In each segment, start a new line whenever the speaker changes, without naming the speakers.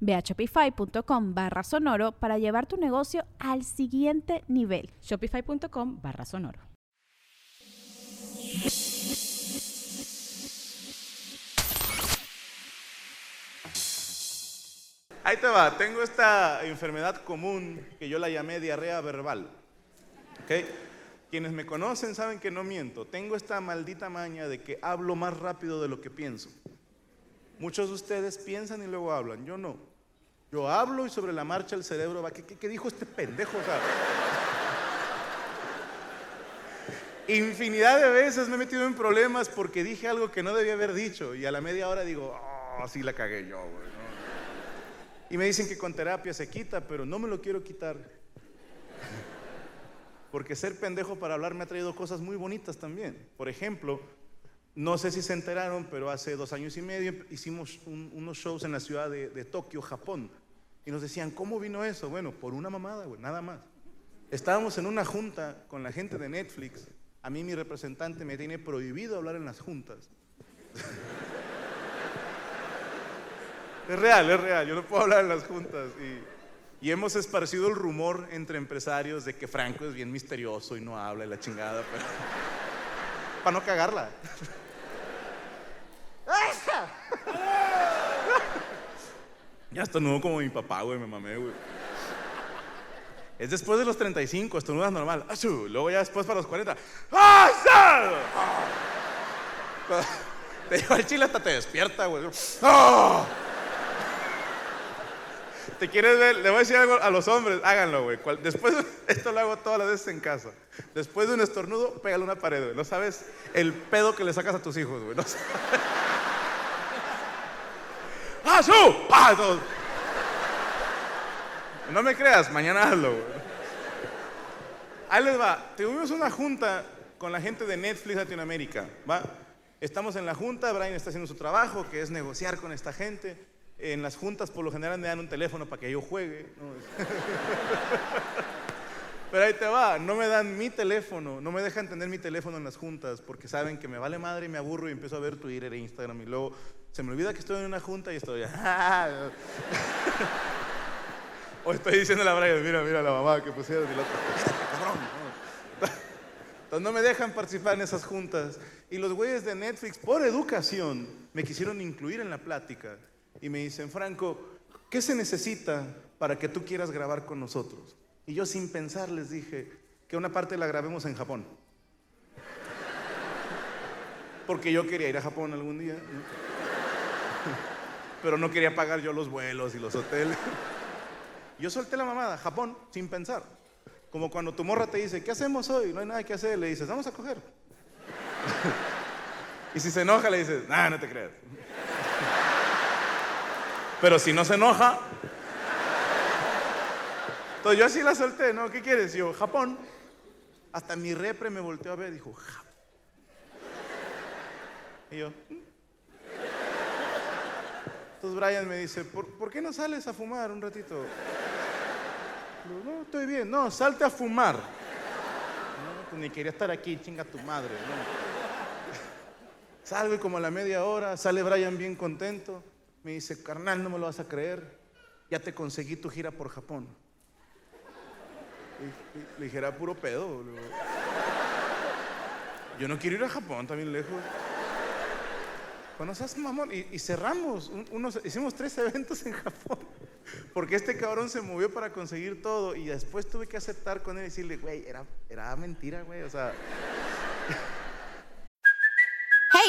Ve a shopify.com barra sonoro para llevar tu negocio al siguiente nivel.
Shopify.com barra sonoro.
Ahí te va, tengo esta enfermedad común que yo la llamé diarrea verbal. ¿Ok? Quienes me conocen saben que no miento. Tengo esta maldita maña de que hablo más rápido de lo que pienso. Muchos de ustedes piensan y luego hablan, yo no. Yo hablo y sobre la marcha el cerebro va, ¿qué, qué, dijo este pendejo? O sea, infinidad de veces me he metido en problemas porque dije algo que no debía haber dicho y a la media hora digo, oh, así la cagué yo. Y me dicen que con terapia se quita, pero no me lo quiero quitar. Porque ser pendejo para hablar me ha traído cosas muy bonitas también. Por ejemplo, no sé si se enteraron, pero hace dos años y medio hicimos unos shows en la ciudad de, Tokio, Japón. Y nos decían, ¿cómo vino eso? Bueno, por una mamada, güey, nada más. Estábamos en una junta con la gente de Netflix. A mí mi representante me tiene prohibido hablar en las juntas. es real, es real. Yo no puedo hablar en las juntas. Y, y, hemos esparcido el rumor entre empresarios de que Franco es bien misterioso y no habla y la chingada. Pero... Para no cagarla. Ya estornudo como mi papá, güey, me mamé, güey. Es después de los 35, estornudas normal. Luego ya después para los 40. Te lleva el chile hasta te despierta, güey. ¡Ah! ¿Te quieres ver? Le voy a decir algo a los hombres, háganlo, güey. Después, esto lo hago todas las veces en casa. Después de un estornudo, pégale una pared, güey. No sabes el pedo que le sacas a tus hijos, güey. No ¡Ah, su! No me creas, mañana hazlo. Ahí les va. Tuvimos una junta con la gente de Netflix Latinoamérica, ¿va? Estamos en la junta, Brian está haciendo su trabajo, que es negociar con esta gente. En las juntas por lo general me dan un teléfono para que yo juegue. Pero ahí te va, no me dan mi teléfono, no me dejan tener mi teléfono en las juntas porque saben que me vale madre y me aburro y empiezo a ver Twitter e Instagram y luego se me olvida que estoy en una junta y estoy... o estoy diciendo a la Brian, mira, mira la mamá que pusieron y la otra, Entonces no me dejan participar en esas juntas. Y los güeyes de Netflix, por educación, me quisieron incluir en la plática y me dicen, Franco, ¿qué se necesita para que tú quieras grabar con nosotros? Y yo sin pensar les dije que una parte la grabemos en Japón. Porque yo quería ir a Japón algún día. Pero no quería pagar yo los vuelos y los hoteles. Yo solté la mamada, Japón, sin pensar. Como cuando tu morra te dice, ¿qué hacemos hoy? No hay nada que hacer. Le dices, vamos a coger. y si se enoja, le dices, nah, no te creas. Pero si no se enoja. Entonces yo así la solté, ¿no? ¿Qué quieres? yo, Japón. Hasta mi repre me volteó a ver y dijo, Japón. Y yo, mm". Entonces Brian me dice, ¿por, qué no sales a fumar un ratito? no, estoy bien. No, salte a fumar. No, pues ni quería estar aquí, chinga tu madre. Salgo y como a la media hora sale Brian bien contento. Me dice, carnal, no me lo vas a creer. Ya te conseguí tu gira por Japón. Le dije, era puro pedo. Yo no quiero ir a Japón, también lejos. Bueno, seas mamón. Y, cerramos. hicimos tres eventos en Japón. Porque este cabrón se movió para conseguir todo. Y después tuve que aceptar con él y decirle, güey, era, era mentira, güey. O sea.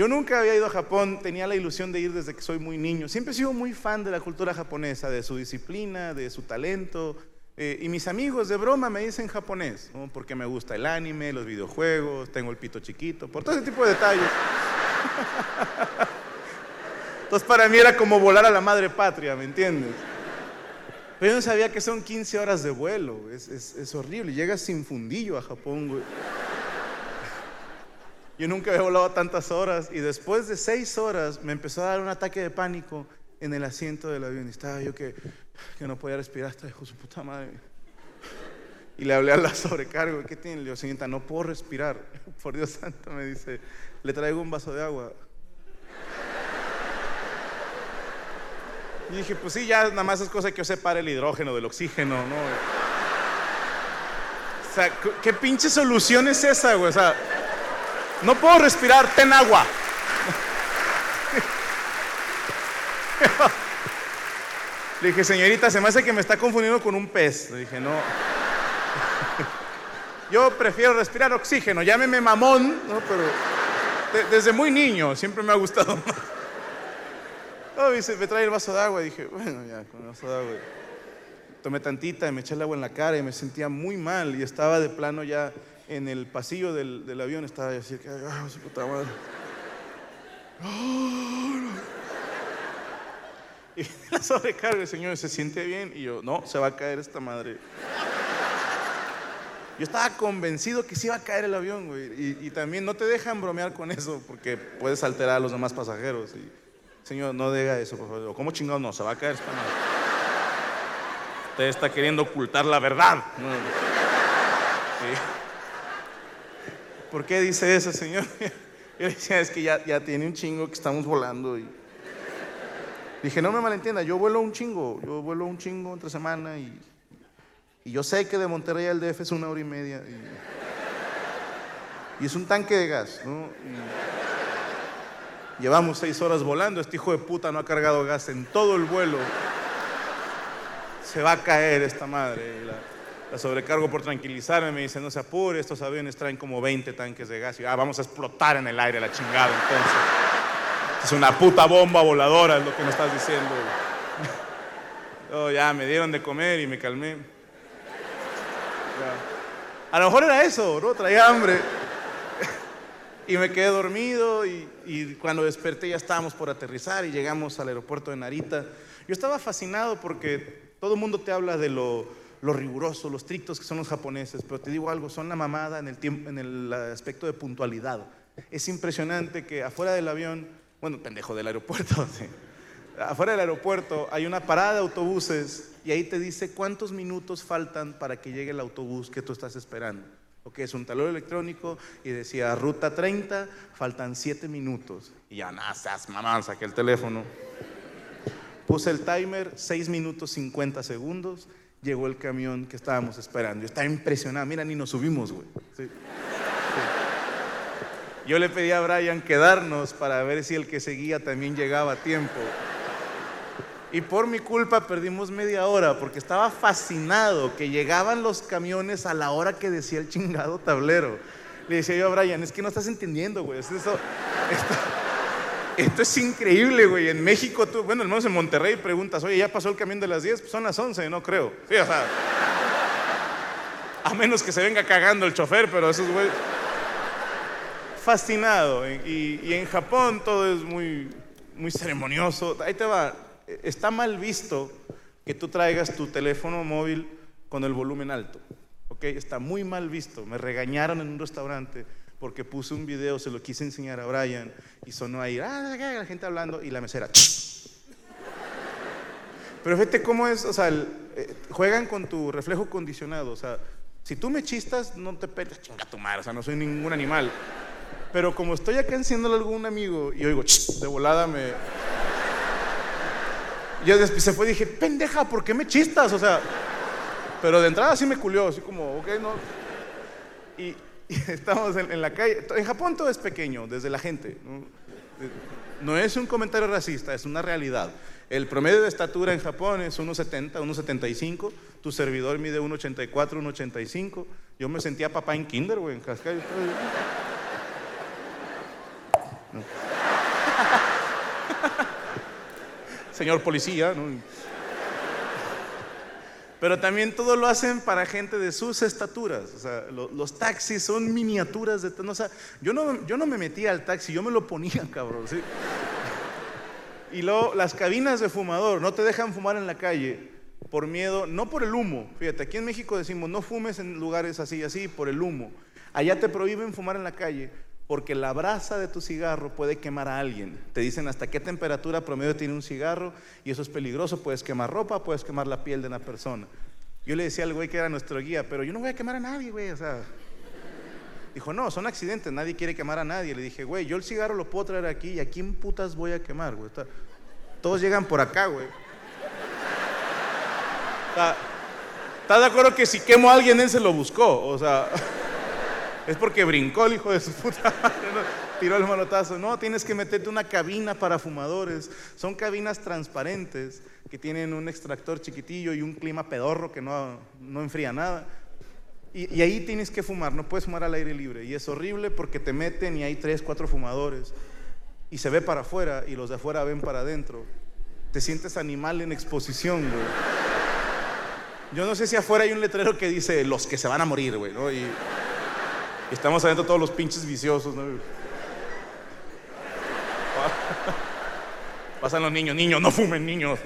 Yo nunca había ido a Japón, tenía la ilusión de ir desde que soy muy niño. Siempre he sido muy fan de la cultura japonesa, de su disciplina, de su talento. Eh, y mis amigos de broma me dicen japonés, ¿no? porque me gusta el anime, los videojuegos, tengo el pito chiquito, por todo ese tipo de detalles. Entonces para mí era como volar a la madre patria, ¿me entiendes? Pero yo no sabía que son 15 horas de vuelo, es, es, es horrible, llegas sin fundillo a Japón, güey. Yo nunca había volado tantas horas y después de seis horas me empezó a dar un ataque de pánico en el asiento del avión. Y estaba yo que, que no podía respirar, hasta dijo su puta madre. Y le hablé a la sobrecargo, ¿qué tiene? Le digo, no puedo respirar. Por Dios santo, me dice, le traigo un vaso de agua. Y dije, pues sí, ya nada más es cosa que yo separe el hidrógeno del oxígeno, ¿no? O sea, ¿qué pinche solución es esa, güey? O sea, no puedo respirar, ten agua. Le dije, señorita, se me hace que me está confundiendo con un pez. Le dije, no. Yo prefiero respirar oxígeno, llámeme mamón, ¿no? Pero de- desde muy niño siempre me ha gustado más. Oh, dice, me trae el vaso de agua. Dije, bueno, ya, con el vaso de agua. Tomé tantita y me eché el agua en la cara y me sentía muy mal y estaba de plano ya en el pasillo del, del avión, estaba así, que, ah, su puta madre. Y la sobrecarga, el señor, ¿se siente bien? Y yo, no, se va a caer esta madre. Yo estaba convencido que se iba a caer el avión, güey. Y, también no te dejan bromear con eso porque puedes alterar a los demás pasajeros. Y, señor, no diga eso, por favor. ¿Cómo chingado no? Se va a caer esta madre. Usted está queriendo ocultar la verdad. Sí. ¿Por qué dice eso, señor? Yo decía, es que ya, ya tiene un chingo que estamos volando. Y... Dije, no me malentienda, yo vuelo un chingo, yo vuelo un chingo entre semana y, y yo sé que de Monterrey al DF es una hora y media. Y, es un tanque de gas, ¿no? Llevamos seis horas volando, este hijo de puta no ha cargado gas en todo el vuelo. Se va a caer esta madre. La sobrecargo por tranquilizarme, me dice, no se apure, estos aviones traen como 20 tanques de gas. Y ah, vamos a explotar en el aire la chingada entonces. Es una puta bomba voladora, es lo que me estás diciendo. Oh, ya me dieron de comer y me calmé. A lo mejor era eso, ¿no? Traía hambre. Y me quedé dormido y, y cuando desperté ya estábamos por aterrizar y llegamos al aeropuerto de Narita. Yo estaba fascinado porque todo el mundo te habla de lo, lo riguroso, lo estrictos que son los japoneses, pero te digo algo, son la mamada en el, tiempo, en el aspecto de puntualidad. Es impresionante que afuera del avión, bueno, pendejo del aeropuerto, sí. afuera del aeropuerto hay una parada de autobuses y ahí te dice cuántos minutos faltan para que llegue el autobús que tú estás esperando. Ok, es un talón electrónico y decía ruta 30, faltan 7 minutos. Y ya, nada, seas mamá, saqué el teléfono. Puse el timer, 6 minutos 50 segundos. Llegó el camión que estábamos esperando. Yo estaba impresionado. Mira, ni nos subimos, güey. Yo le pedí a Brian quedarnos para ver si el que seguía también llegaba a tiempo. Y por mi culpa perdimos media hora porque estaba fascinado que llegaban los camiones a la hora que decía el chingado tablero. Le decía yo a Brian, es que no estás entendiendo, güey. Esto, esto, esto es increíble, güey. En México, tú, bueno, al menos en Monterrey preguntas, oye, ¿ya pasó el camión de las 10? Pues son las 11, no creo. Sí, a menos que se venga cagando el chofer, pero esos güey... Fascinado. Y, y en Japón todo es muy, muy ceremonioso. Ahí te va. Está mal visto que tú traigas tu teléfono móvil con el volumen alto. ¿Ok? Está muy mal visto. Me regañaron en un restaurante porque puse un video, se lo quise enseñar a Brian y sonó ahí, ah, la gente hablando y la mesera. Pero fíjate cómo es, o sea, eh, juegan con tu reflejo condicionado. O sea, si tú me chistas, no te pelees, chinga tu madre, o sea, no soy ningún animal. Pero como estoy acá enciéndole a algún amigo y oigo, de volada me. Yo después se fue y dije, pendeja, ¿por qué me chistas? O sea, pero de entrada sí me culió, así como, ok, no. Y estamos en, la calle. En Japón todo es pequeño, desde la gente. ¿no? No es un comentario racista, es una realidad. El promedio de estatura en Japón es 1,70, 1,75. Tu servidor mide 1,84, 1,85. Yo me sentía papá en kinder, güey, en. Señor policía, ¿no? Pero también todo lo hacen para gente de sus estaturas. O sea, lo- los taxis son miniaturas de... o sea, yo, no, yo no me metía al taxi, yo me lo ponía, cabrón. ¿sí? Y luego las cabinas de fumador no te dejan fumar en la calle por miedo, no por el humo. Fíjate, aquí en México decimos no fumes en lugares así, así, por el humo. Allá te prohíben fumar en la calle porque la brasa de tu cigarro puede quemar a alguien. Te dicen hasta qué temperatura promedio tiene un cigarro y eso es peligroso. Puedes quemar ropa, puedes quemar la piel de una persona. Yo le decía al güey que era nuestro guía, pero yo no voy a quemar a nadie, güey. O sea, Dijo, no, son accidentes, nadie quiere quemar a nadie. Le dije, güey, yo el cigarro lo puedo traer aquí y a quién putas voy a quemar, güey. Todos llegan por acá, güey. Está- ¿Estás de acuerdo que si quemo a alguien, él se lo buscó? O sea, es porque brincó el hijo de su puta madre, tiró el manotazo. No, tienes que meterte una cabina para fumadores. Son cabinas transparentes que tienen un extractor chiquitillo y un clima pedorro que no, no enfría nada. Y, ahí tienes que fumar, no puedes fumar al aire libre. Y es horrible porque te meten y hay tres, cuatro fumadores. Y se ve para afuera y los de afuera ven para adentro. Te sientes animal en exposición, güey. Yo no sé si afuera hay un letrero que dice los que se van a morir, güey. Y, y estamos adentro todos los pinches viciosos, ¿no? Pasan los niños, niños, no fumen, niños.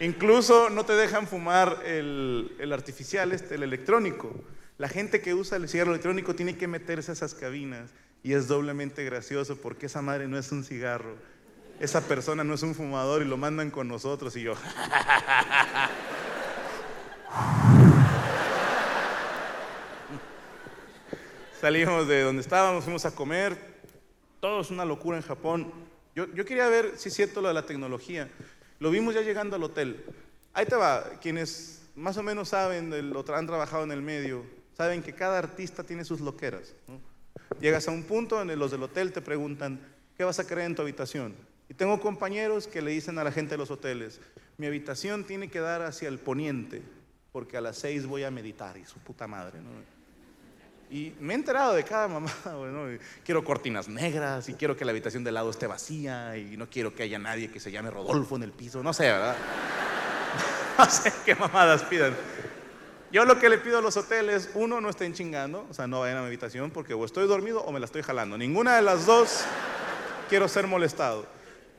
Incluso no te dejan fumar el, el artificial, este, el electrónico. La gente que usa el cigarro electrónico tiene que meterse a esas cabinas y es doblemente gracioso porque esa madre no es un cigarro. Esa persona no es un fumador y lo mandan con nosotros y yo. Salimos de donde estábamos, fuimos a comer. Todo es una locura en Japón. Yo, yo quería ver si es cierto lo de la tecnología. Lo vimos ya llegando al hotel. Ahí te va. Quienes más o menos saben, del- han trabajado en el medio, saben que cada artista tiene sus loqueras. ¿no? Llegas a un punto en el los del hotel te preguntan, ¿qué vas a querer en tu habitación? Y tengo compañeros que le dicen a la gente de los hoteles, mi habitación tiene que dar hacia el poniente, porque a las seis voy a meditar y su puta madre. ¿no? Y me he enterado de cada mamada, güey, ¿no? Y Quiero cortinas negras y quiero que la habitación de lado esté vacía y no quiero que haya nadie que se llame Rodolfo en el piso, no sé, ¿verdad? no sé qué mamadas pidan. Yo lo que le pido a los hoteles, uno, no estén chingando, o sea, no vayan a mi habitación porque o estoy dormido o me la estoy jalando. Ninguna de las dos quiero ser molestado.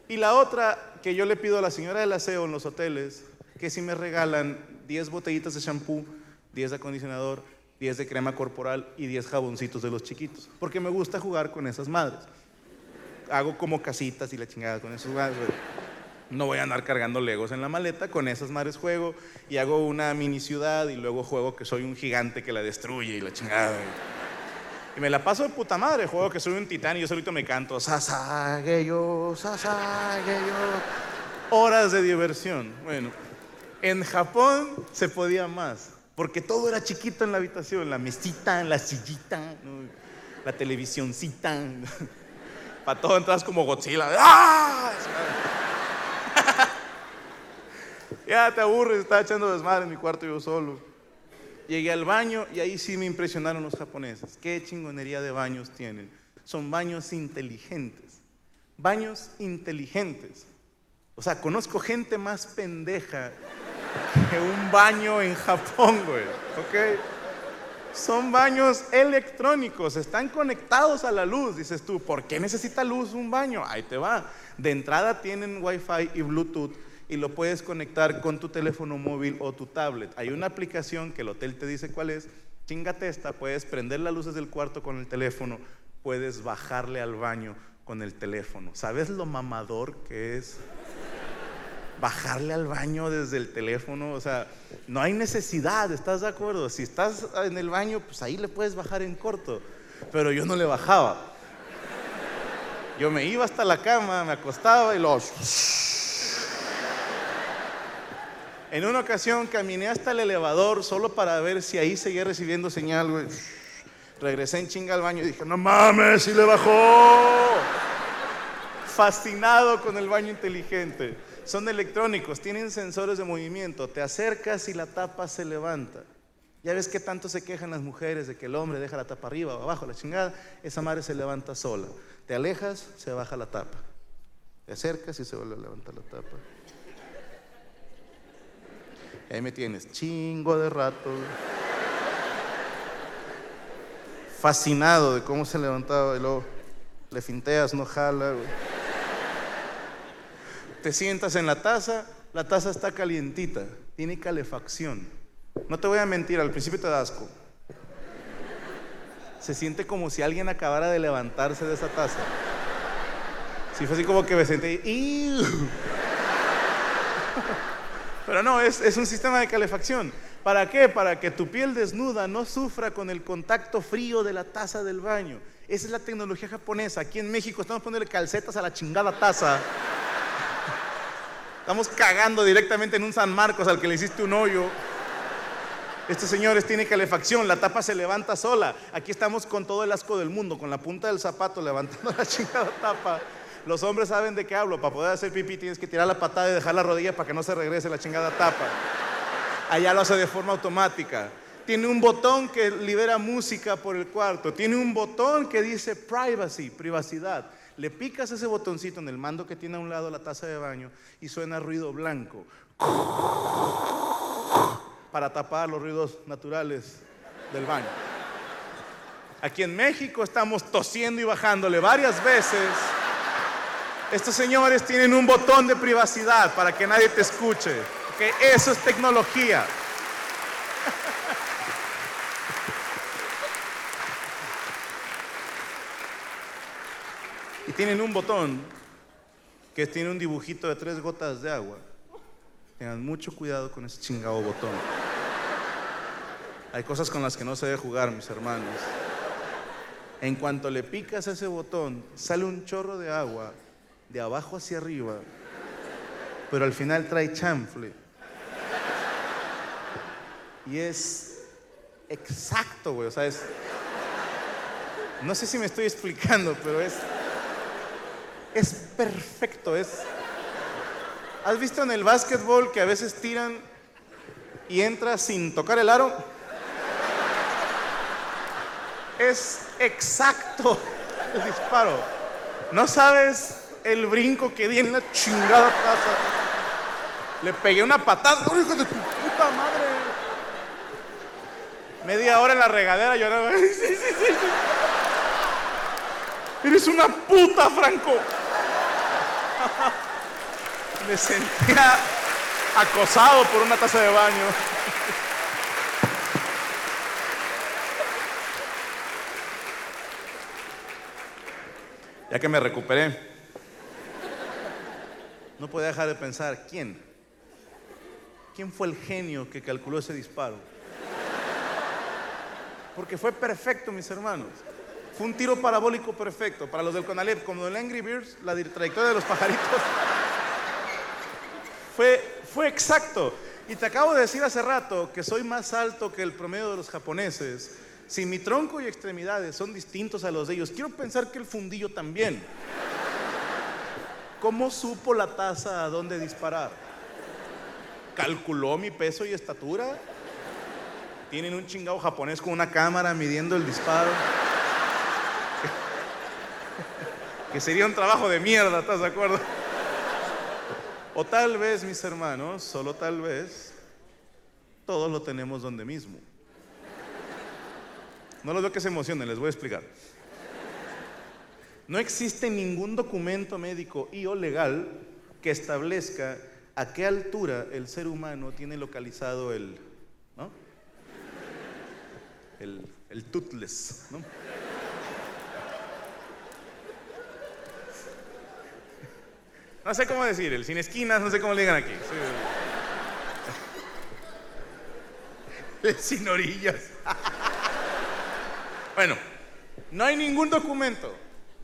Y la otra que yo le pido a la señora del aseo en los hoteles, que si me regalan 10 botellitas de shampoo, 10 de acondicionador, 10 de crema corporal y 10 jaboncitos de los chiquitos, porque me gusta jugar con esas madres. Hago como casitas y la chingada con esos madres. No voy a andar cargando legos en la maleta, con esas madres juego y hago una mini ciudad y luego juego que soy un gigante que la destruye y la chingada. Y me la paso de puta madre, juego que soy un titán y yo solito me canto Sasageyo, Sasageyo. Horas de diversión. Bueno, en Japón se podía más, porque todo era chiquito en la habitación, la mesita, la sillita, la televisioncita. Para todo entras como Godzilla. ¡Ah! ya te aburres, estaba echando desmadre en mi cuarto yo solo. Llegué al baño y ahí sí me impresionaron los japoneses. Qué chingonería de baños tienen. Son baños inteligentes. Baños inteligentes. O sea, conozco gente más pendeja que un baño en Japón, güey. ¿Ok? Son baños electrónicos, están conectados a la luz. Dices tú, ¿por qué necesita luz un baño? Ahí te va. De entrada tienen Wi-Fi y Bluetooth y lo puedes conectar con tu teléfono móvil o tu tablet. Hay una aplicación que el hotel te dice cuál es. Chingate esta, puedes prender las luces del cuarto con el teléfono, puedes bajarle al baño con el teléfono. ¿Sabes lo mamador que es? Bajarle al baño desde el teléfono, o sea, no hay necesidad, ¿estás de acuerdo? Si estás en el baño, pues ahí le puedes bajar en corto. pero yo no le bajaba. Yo me iba hasta la cama, me acostaba y los... En una ocasión caminé hasta el elevador solo para ver si ahí seguía recibiendo señal, güey. Regresé en chinga al baño y dije, no mames, si le bajó. Fascinado con el baño inteligente. Son electrónicos, tienen sensores de movimiento. Te acercas y la tapa se levanta. Ya ves que tanto se quejan las mujeres de que el hombre deja la tapa arriba o abajo, la chingada. Esa madre se levanta sola. Te alejas, se baja la tapa. Te acercas y se vuelve a levantar la tapa. Ahí me tienes, chingo de rato. Fascinado de cómo se levantaba y luego le finteas, no jala. Te sientas en la taza, la taza está calientita, tiene calefacción. No te voy a mentir, al principio te da asco. Se siente como si alguien acabara de levantarse de esa taza. Si fue así como que me senté. Pero no, es, es un sistema de calefacción. ¿Para qué? Para que tu piel desnuda no sufra con el contacto frío de la taza del baño. Esa es la tecnología japonesa. Aquí en México estamos poniendo calcetas a la chingada taza. Estamos cagando directamente en un San Marcos al que le hiciste un hoyo. Estos señores tienen calefacción, la tapa se levanta sola. Aquí estamos con todo el asco del mundo, con la punta del zapato levantando la chingada tapa. Los hombres saben de qué hablo. Para poder hacer pipí tienes que tirar la patada y dejar la rodilla para que no se regrese la chingada tapa. Allá lo hace de forma automática. Tiene un botón que libera música por el cuarto. Tiene un botón que dice privacy, privacidad. Le picas ese botoncito en el mando que tiene a un lado la taza de baño y suena ruido blanco. Para tapar los ruidos naturales del baño. Aquí en México estamos tosiendo y bajándole varias veces. Estos señores tienen un botón de privacidad para que nadie te escuche. Que eso es tecnología. Y tienen un botón que tiene un dibujito de tres gotas de agua. Tengan mucho cuidado con ese chingado botón. Hay cosas con las que no se debe jugar, mis hermanos. En cuanto le picas ese botón, sale un chorro de agua de abajo hacia arriba, pero al final trae chanfle. Y es exacto, güey. O sea, es. No sé si me estoy explicando, pero es. Es perfecto. Es. ¿Has visto en el básquetbol que a veces tiran y entra sin tocar el aro? Es exacto el disparo. No sabes el brinco que di en la chingada casa. Le pegué una patada. ¡Oh, hijo de tu puta madre! Media hora en la regadera lloraba. Sí, sí, sí, sí. Eres una puta, Franco. Me sentía acosado por una taza de baño. Ya que me recuperé, no podía dejar de pensar, ¿quién? ¿Quién fue el genio que calculó ese disparo? Porque fue perfecto, mis hermanos. Fue un tiro parabólico perfecto. Para los del Conalep, como el Angry Birds, la trayectoria de los pajaritos fue, fue exacto. Y te acabo de decir hace rato que soy más alto que el promedio de los japoneses. Si mi tronco y extremidades son distintos a los de ellos, quiero pensar que el fundillo también. ¿Cómo supo la taza a dónde disparar? ¿Calculó mi peso y estatura? Tienen un chingado japonés con una cámara midiendo el disparo. Que sería un trabajo de mierda, ¿estás de acuerdo? O tal vez, mis hermanos, solo tal vez, todos lo tenemos donde mismo. No los veo que se emocionen, les voy a explicar. No existe ningún documento médico y o legal que establezca a qué altura el ser humano tiene localizado el, ¿no? El, el toothless, ¿no? No sé cómo decir, el sin esquinas, no sé cómo le digan aquí. El sin orillas. bueno, No hay ningún documento.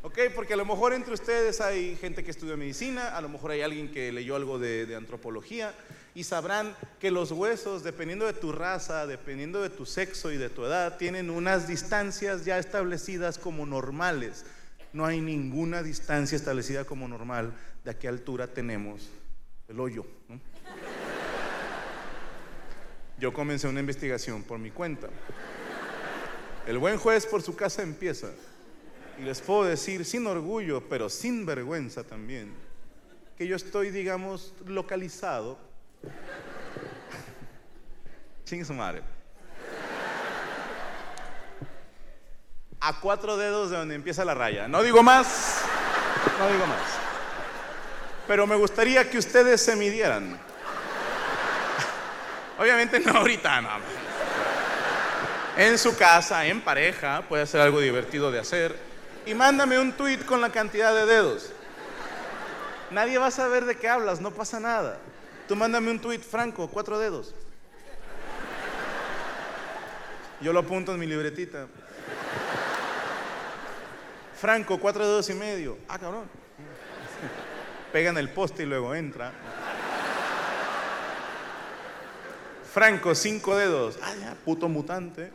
¿Ok? Porque a lo mejor entre ustedes hay gente que estudió medicina, a lo mejor hay alguien que leyó algo de antropología y sabrán que los huesos, dependiendo de tu raza, dependiendo de tu sexo y de tu edad, tienen unas distancias ya establecidas como normales. No hay ninguna distancia establecida como normal de a qué altura tenemos el hoyo. Yo comencé una investigación por mi cuenta. El buen juez por su casa empieza. Y les puedo decir sin orgullo, pero sin vergüenza también, que yo estoy, digamos, localizado. Su. A cuatro dedos de donde empieza la raya. No digo más, no digo más. Pero me gustaría que ustedes se midieran. Obviamente no ahorita, no. En su casa, en pareja, puede ser algo divertido de hacer. Y mándame un tweet con la cantidad de dedos. Nadie va a saber de qué hablas, no pasa nada. Tú mándame un tweet franco, cuatro dedos. Yo lo apunto en mi libretita. Franco, cuatro dedos y medio. Ah, cabrón. Pegan el poste y luego entra. Franco, cinco dedos. Ah, ya, puto mutante.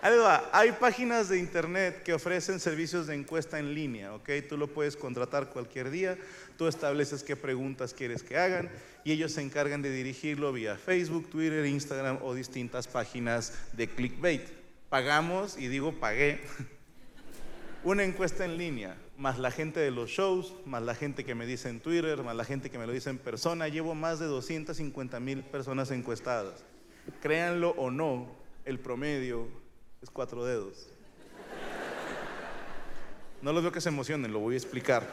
Ahí va. Hay páginas de internet que ofrecen servicios de encuesta en línea, ¿ok? Tú lo puedes contratar cualquier día, tú estableces qué preguntas quieres que hagan y ellos se encargan de dirigirlo vía Facebook, Twitter, Instagram o distintas páginas de clickbait. Pagamos, y digo pagué, una encuesta en línea, más la gente de los shows, más la gente que me dice en Twitter, más la gente que me lo dice en persona. Llevo más de 250 mil personas encuestadas. Créanlo o no, el promedio es cuatro dedos. No los veo que se emocionen, lo voy a explicar.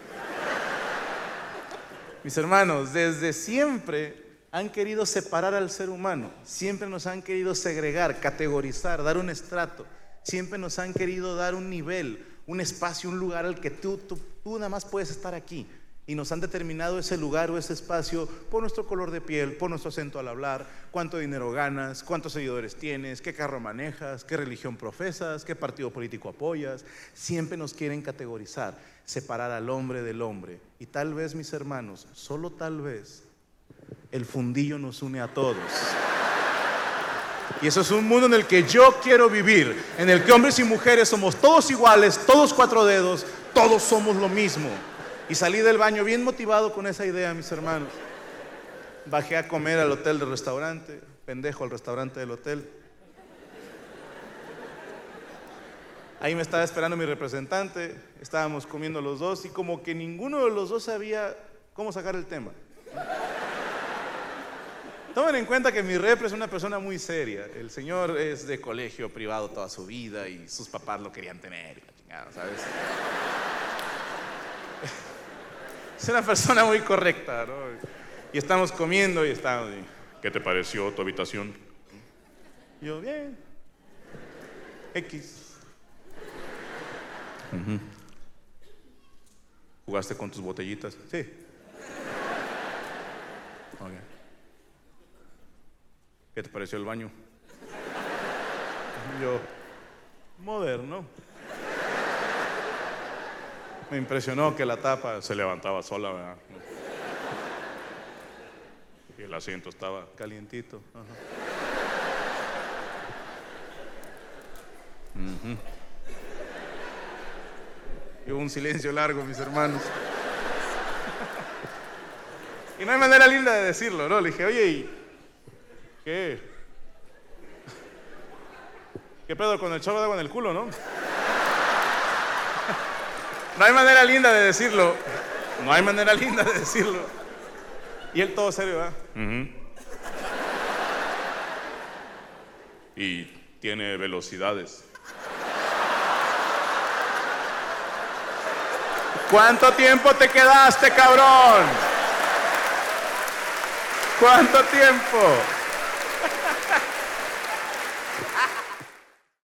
Mis hermanos, desde siempre han querido separar al ser humano, siempre nos han querido segregar, categorizar, dar un estrato, siempre nos han querido dar un nivel, un espacio, un lugar al que tú, tú, tú nada más puedes estar aquí. Y nos han determinado ese lugar o ese espacio por nuestro color de piel, por nuestro acento al hablar, cuánto dinero ganas, cuántos seguidores tienes, qué carro manejas, qué religión profesas, qué partido político apoyas. Siempre nos quieren categorizar, separar al hombre del hombre. Y tal vez, mis hermanos, solo tal vez, el fundillo nos une a todos. Y eso es un mundo en el que yo quiero vivir, en el que hombres y mujeres somos todos iguales, todos cuatro dedos, todos somos lo mismo. Y salí del baño bien motivado con esa idea, mis hermanos. Bajé a comer al hotel del restaurante, pendejo al restaurante del hotel. Ahí me estaba esperando mi representante, estábamos comiendo los dos y como que ninguno de los dos sabía cómo sacar el tema. Tomen en cuenta que mi repre es una persona muy seria. El señor es de colegio privado toda su vida y sus papás lo querían tener. Es una persona muy correcta, ¿no? Y estamos comiendo y estamos. y, ¿Qué te pareció tu habitación? Yo, bien. X. Ujú. ¿Jugaste con tus botellitas? Sí. Ok. ¿Qué te pareció el baño? Yo, moderno. Me impresionó que la tapa se levantaba sola, ¿verdad? Y el asiento estaba calientito. hubo un silencio largo, mis hermanos. Y no hay manera linda de decirlo, ¿no? Le dije, oye, ¿y qué? ¿Qué pedo con el chorro de agua en el culo, no? No hay manera linda de decirlo. No hay manera linda de decirlo. Y él todo serio, ¿verdad? Y tiene velocidades. ¿Cuánto tiempo te quedaste, cabrón? ¿Cuánto tiempo?